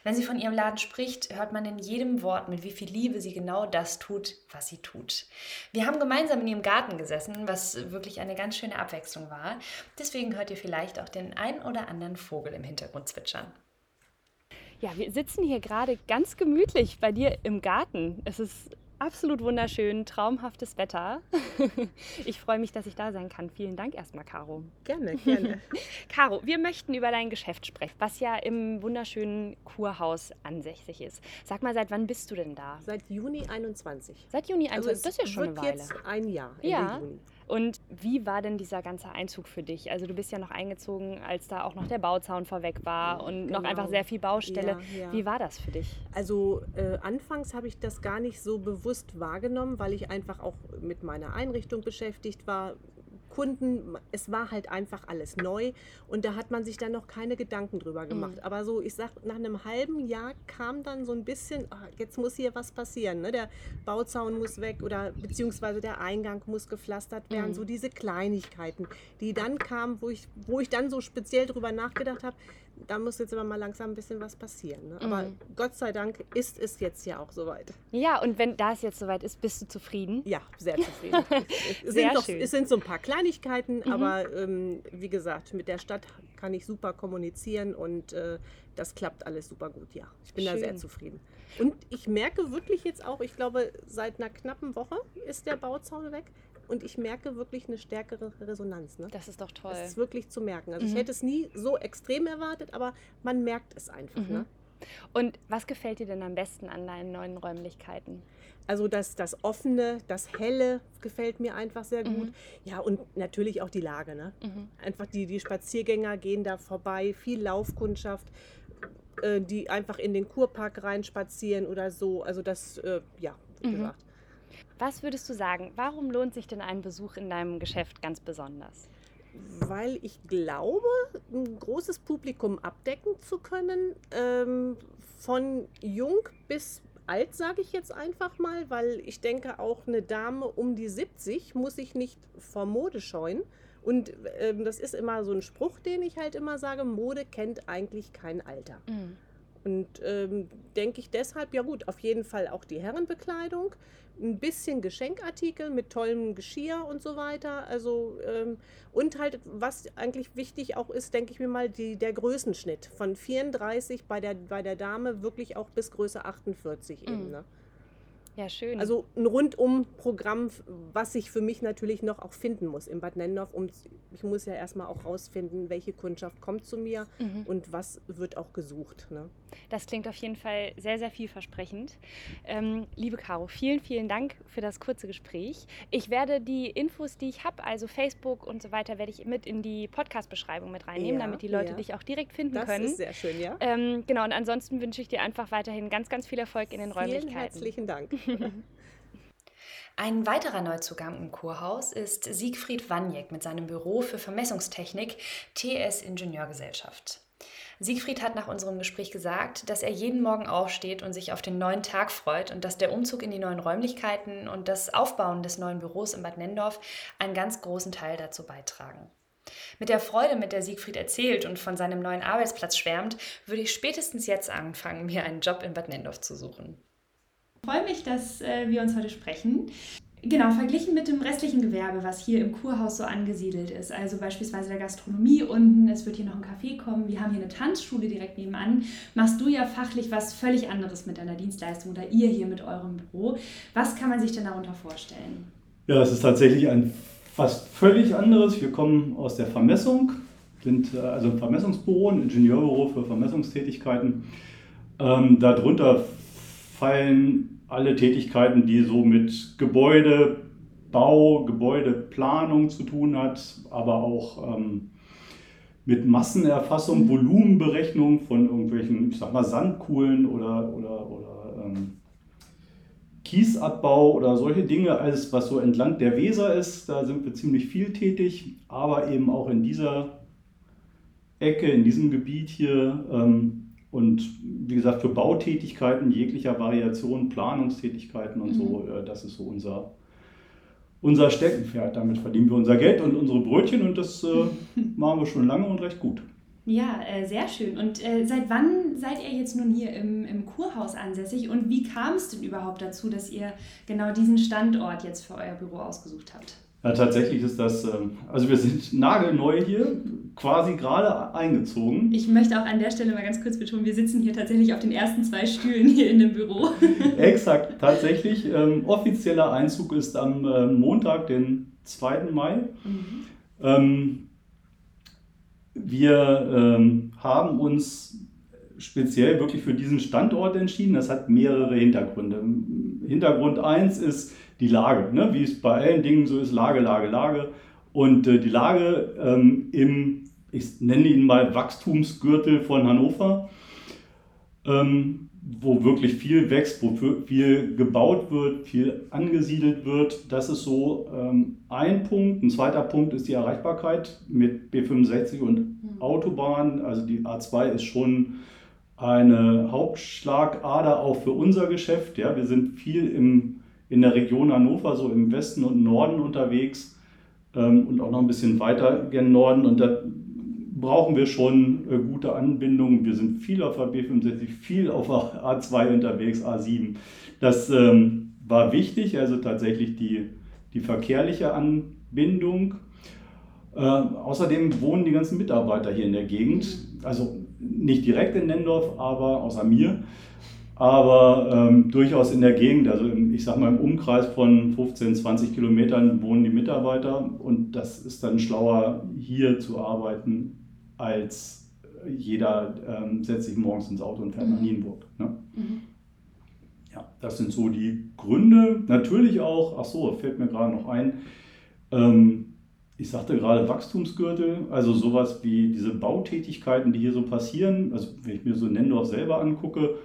Wenn sie von ihrem Laden spricht, hört man in jedem Wort, mit wie viel Liebe sie genau das tut, was sie tut. Wir haben gemeinsam in ihrem Garten gesessen, was wirklich eine ganz schöne Abwechslung war. Deswegen hört ihr vielleicht auch den ein oder anderen Vogel im Hintergrund zwitschern. Ja, wir sitzen hier gerade ganz gemütlich bei dir im Garten. Es ist absolut wunderschön, traumhaftes Wetter. Ich freue mich, dass ich da sein kann. Vielen Dank erstmal, Caro. Gerne, gerne. Caro, wir möchten über dein Geschäft sprechen, was ja im wunderschönen Kurhaus ansässig ist. Sag mal, seit wann bist du denn da? Seit Juni 21. Seit Juni 21, also das ist ja schon wird eine Weile. jetzt ein Jahr. Ende Ja. Juni. Und wie war denn dieser ganze Einzug für dich? Also du bist ja noch eingezogen, als da auch noch der Bauzaun vorweg war und noch Genau. einfach sehr viel Baustelle. Ja, ja. Wie war das für dich? Also äh, anfangs habe ich das gar nicht so bewusst wahrgenommen, weil ich einfach auch mit meiner Einrichtung beschäftigt war. Kunden, es war halt einfach alles neu und da hat man sich dann noch keine Gedanken drüber gemacht. Aber so, ich sag, nach einem halben Jahr kam dann so ein bisschen, ah, jetzt muss hier was passieren. Ne? Der Bauzaun muss weg oder beziehungsweise der Eingang muss gepflastert werden. So diese Kleinigkeiten, die dann kamen, wo ich, wo ich dann so speziell drüber nachgedacht habe, da muss jetzt aber mal langsam ein bisschen was passieren. Ne? Aber Gott sei Dank ist es jetzt ja auch soweit. Ja, und wenn das jetzt soweit ist, bist du zufrieden? Ja, sehr zufrieden. es, Sehr sind doch, schön. es sind so ein paar Kleinigkeiten, aber ähm, wie gesagt, mit der Stadt kann ich super kommunizieren und äh, das klappt alles super gut, ja. Ich bin da sehr Schön. zufrieden. Und ich merke wirklich jetzt auch, ich glaube, seit einer knappen Woche ist der Bauzaun weg und ich merke wirklich eine stärkere Resonanz. Ne? Das ist doch toll. Das ist wirklich zu merken. Also ich hätte es nie so extrem erwartet, aber man merkt es einfach. Ne? Und was gefällt dir denn am besten an deinen neuen Räumlichkeiten? Also das, das Offene, das Helle gefällt mir einfach sehr Mhm. gut. Ja, und natürlich auch die Lage. Ne? Einfach die, die Spaziergänger gehen da vorbei, viel Laufkundschaft, äh, die einfach in den Kurpark reinspazieren oder so. Also das, äh, ja, wie Mhm. gesagt. Was würdest du sagen, warum lohnt sich denn ein Besuch in deinem Geschäft ganz besonders? Weil ich glaube, ein großes Publikum abdecken zu können, ähm, von jung bis alt, sage ich jetzt einfach mal, weil ich denke, auch eine Dame um die 70 muss sich nicht vor Mode scheuen. Und ähm, das ist immer so ein Spruch, den ich halt immer sage, Mode kennt eigentlich kein Alter. Und ähm, denke ich deshalb, ja gut, auf jeden Fall auch die Herrenbekleidung, ein bisschen Geschenkartikel mit tollem Geschirr und so weiter. Also ähm, und halt, was eigentlich wichtig auch ist, denke ich mir mal, die, der Größenschnitt von 34 bei der, bei der Dame wirklich auch bis Größe 48 eben. Ne? Ja, schön. Also ein Rundum-Programm, was ich für mich natürlich noch auch finden muss in Bad Nennendorf. Um, ich muss ja erstmal auch rausfinden, welche Kundschaft kommt zu mir und was wird auch gesucht. Ne? Das klingt auf jeden Fall sehr, sehr vielversprechend. Ähm, liebe Caro, vielen, vielen Dank für das kurze Gespräch. Ich werde die Infos, die ich habe, also Facebook und so weiter, werde ich mit in die Podcast-Beschreibung mit reinnehmen, Ja, damit die Leute ja. dich auch direkt finden Das können. ist sehr schön, ja. ähm, genau, und ansonsten wünsche ich dir einfach weiterhin ganz, ganz viel Erfolg in den Vielen Räumlichkeiten. herzlichen Dank. Ein weiterer Neuzugang im Kurhaus ist Siegfried Waniek mit seinem Büro für Vermessungstechnik TS Ingenieurgesellschaft. Siegfried hat nach unserem Gespräch gesagt, dass er jeden Morgen aufsteht und sich auf den neuen Tag freut und dass der Umzug in die neuen Räumlichkeiten und das Aufbauen des neuen Büros in Bad Nennendorf einen ganz großen Teil dazu beitragen. Mit der Freude, mit der Siegfried erzählt und von seinem neuen Arbeitsplatz schwärmt, würde ich spätestens jetzt anfangen, mir einen Job in Bad Nennendorf zu suchen. Ich freue mich, dass äh, wir uns heute sprechen. Genau, verglichen mit dem restlichen Gewerbe, was hier im Kurhaus so angesiedelt ist, also beispielsweise der Gastronomie unten, es wird hier noch ein Café kommen, wir haben hier eine Tanzschule direkt nebenan, machst du ja fachlich was völlig anderes mit deiner Dienstleistung oder ihr hier mit eurem Büro. Was kann man sich denn darunter vorstellen? Ja, es ist tatsächlich ein fast völlig anderes. Wir kommen aus der Vermessung, sind äh, also ein Vermessungsbüro, ein Ingenieurbüro für Vermessungstätigkeiten. Ähm, darunter fallen alle Tätigkeiten, die so mit Gebäudebau, Gebäudeplanung zu tun hat, aber auch ähm, mit Massenerfassung, Volumenberechnung von irgendwelchen, ich sag mal, Sandkuhlen oder, oder, oder ähm, Kiesabbau oder solche Dinge, alles was so entlang der Weser ist, da sind wir ziemlich viel tätig, aber eben auch in dieser Ecke, in diesem Gebiet hier. Ähm, und wie gesagt, für Bautätigkeiten jeglicher Variation, Planungstätigkeiten und so, äh, das ist so unser, unser Steckenpferd. Damit verdienen wir unser Geld und unsere Brötchen und das äh, machen wir schon lange und recht gut. Ja, äh, sehr schön. Und äh, seit wann seid ihr jetzt nun hier im, im Kurhaus ansässig und wie kam es denn überhaupt dazu, dass ihr genau diesen Standort jetzt für euer Büro ausgesucht habt? Ja, tatsächlich ist das, ähm, also wir sind nagelneu hier, quasi gerade eingezogen. Ich möchte auch an der Stelle mal ganz kurz betonen, wir sitzen hier tatsächlich auf den ersten zwei Stühlen hier in dem Büro. Exakt, tatsächlich. Ähm, offizieller Einzug ist am äh, Montag, den 2. Mai. Mhm. Ähm, wir ähm, haben uns speziell wirklich für diesen Standort entschieden. Das hat mehrere Hintergründe. Hintergrund 1 ist die Lage, ne? wie es bei allen Dingen so ist, Lage, Lage, Lage. Und äh, die Lage ähm, im, ich nenne ihn mal Wachstumsgürtel von Hannover, ähm, wo wirklich viel wächst, wo viel gebaut wird, viel angesiedelt wird. Das ist so ähm, ein Punkt. Ein zweiter Punkt ist die Erreichbarkeit mit B65 und mhm. Autobahn. Also die A2 ist schon eine Hauptschlagader auch für unser Geschäft. Ja, wir sind viel im, in der Region Hannover, so im Westen und Norden unterwegs ähm, und auch noch ein bisschen weiter gen Norden. Und da brauchen wir schon äh, gute Anbindungen. Wir sind viel auf der B65, viel auf der A2 unterwegs, A7. Das ähm, war wichtig, also tatsächlich die, die verkehrliche Anbindung. Äh, außerdem wohnen die ganzen Mitarbeiter hier in der Gegend, also nicht direkt in Nendorf, aber außer mir, aber ähm, durchaus in der Gegend, also im, ich sag mal im Umkreis von 15, 20 Kilometern wohnen die Mitarbeiter und das ist dann schlauer, hier zu arbeiten, als jeder ähm, setzt sich morgens ins Auto und fährt mhm. nach Nienburg. Ne? Mhm. Ja, das sind so die Gründe. Natürlich auch, ach so, fällt mir gerade noch ein, ähm, ich sagte gerade Wachstumsgürtel, also sowas wie diese Bautätigkeiten, die hier so passieren. Also wenn ich mir so Nendorf selber angucke,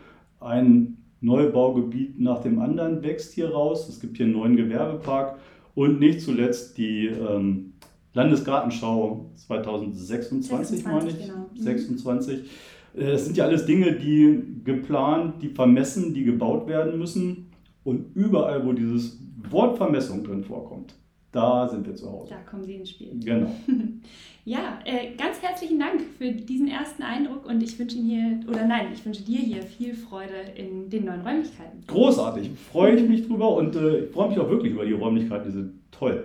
ein Neubaugebiet nach dem anderen wächst hier raus. Es gibt hier einen neuen Gewerbepark und nicht zuletzt die ähm, Landesgartenschau 2026, meine ich. Genau. 26. Mhm. Äh, das sind ja alles Dinge, die geplant, die vermessen, die gebaut werden müssen. Und überall, wo dieses Wort Vermessung drin vorkommt, da sind wir zu Hause. Da kommen Sie ins Spiel. Genau. ja, äh, ganz herzlichen Dank für diesen ersten Eindruck und ich wünsche Ihnen hier, oder nein, ich wünsche dir hier viel Freude in den neuen Räumlichkeiten. Großartig, freue ich mich drüber und äh, ich freue mich auch wirklich über die Räumlichkeiten, die sind toll.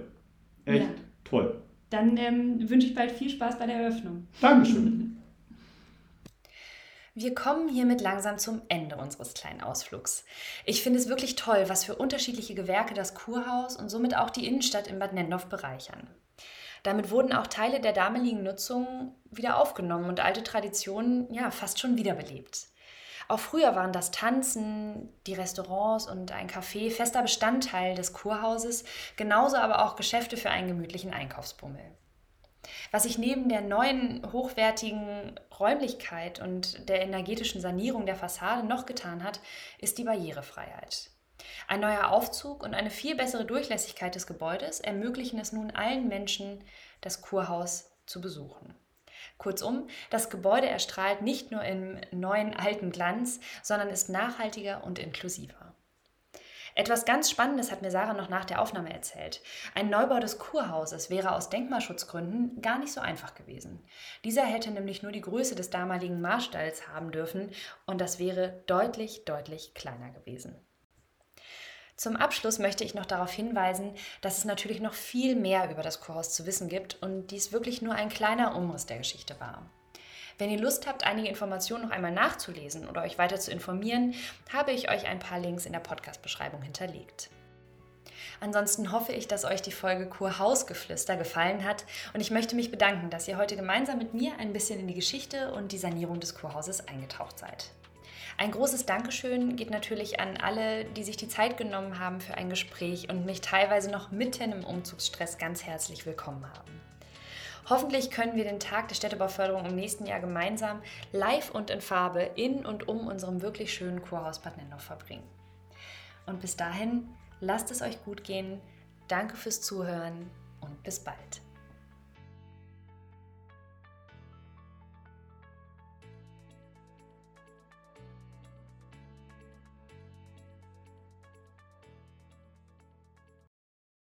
Echt ja. toll. Dann ähm, wünsche ich bald viel Spaß bei der Eröffnung. Dankeschön. Wir kommen hiermit langsam zum Ende unseres kleinen Ausflugs. Ich finde es wirklich toll, was für unterschiedliche Gewerke das Kurhaus und somit auch die Innenstadt in Bad Nendorf bereichern. Damit wurden auch Teile der damaligen Nutzung wieder aufgenommen und alte Traditionen ja fast schon wiederbelebt. Auch früher waren das Tanzen, die Restaurants und ein Café fester Bestandteil des Kurhauses, genauso aber auch Geschäfte für einen gemütlichen Einkaufsbummel. Was sich neben der neuen hochwertigen Räumlichkeit und der energetischen Sanierung der Fassade noch getan hat, ist die Barrierefreiheit. Ein neuer Aufzug und eine viel bessere Durchlässigkeit des Gebäudes ermöglichen es nun allen Menschen, das Kurhaus zu besuchen. Kurzum, das Gebäude erstrahlt nicht nur im neuen alten Glanz, sondern ist nachhaltiger und inklusiver. Etwas ganz Spannendes hat mir Sarah noch nach der Aufnahme erzählt. Ein Neubau des Kurhauses wäre aus Denkmalschutzgründen gar nicht so einfach gewesen. Dieser hätte nämlich nur die Größe des damaligen Marstalls haben dürfen und das wäre deutlich, deutlich kleiner gewesen. Zum Abschluss möchte ich noch darauf hinweisen, dass es natürlich noch viel mehr über das Kurhaus zu wissen gibt und dies wirklich nur ein kleiner Umriss der Geschichte war. Wenn ihr Lust habt, einige Informationen noch einmal nachzulesen oder euch weiter zu informieren, habe ich euch ein paar Links in der Podcast-Beschreibung hinterlegt. Ansonsten hoffe ich, dass euch die Folge Kurhausgeflüster gefallen hat und ich möchte mich bedanken, dass ihr heute gemeinsam mit mir ein bisschen in die Geschichte und die Sanierung des Kurhauses eingetaucht seid. Ein großes Dankeschön geht natürlich an alle, die sich die Zeit genommen haben für ein Gespräch und mich teilweise noch mitten im Umzugsstress ganz herzlich willkommen haben. Hoffentlich können wir den Tag der Städtebauförderung im nächsten Jahr gemeinsam live und in Farbe in und um unserem wirklich schönen Kurhaus Bad Nendorf verbringen. Und bis dahin, lasst es euch gut gehen. Danke fürs Zuhören und bis bald.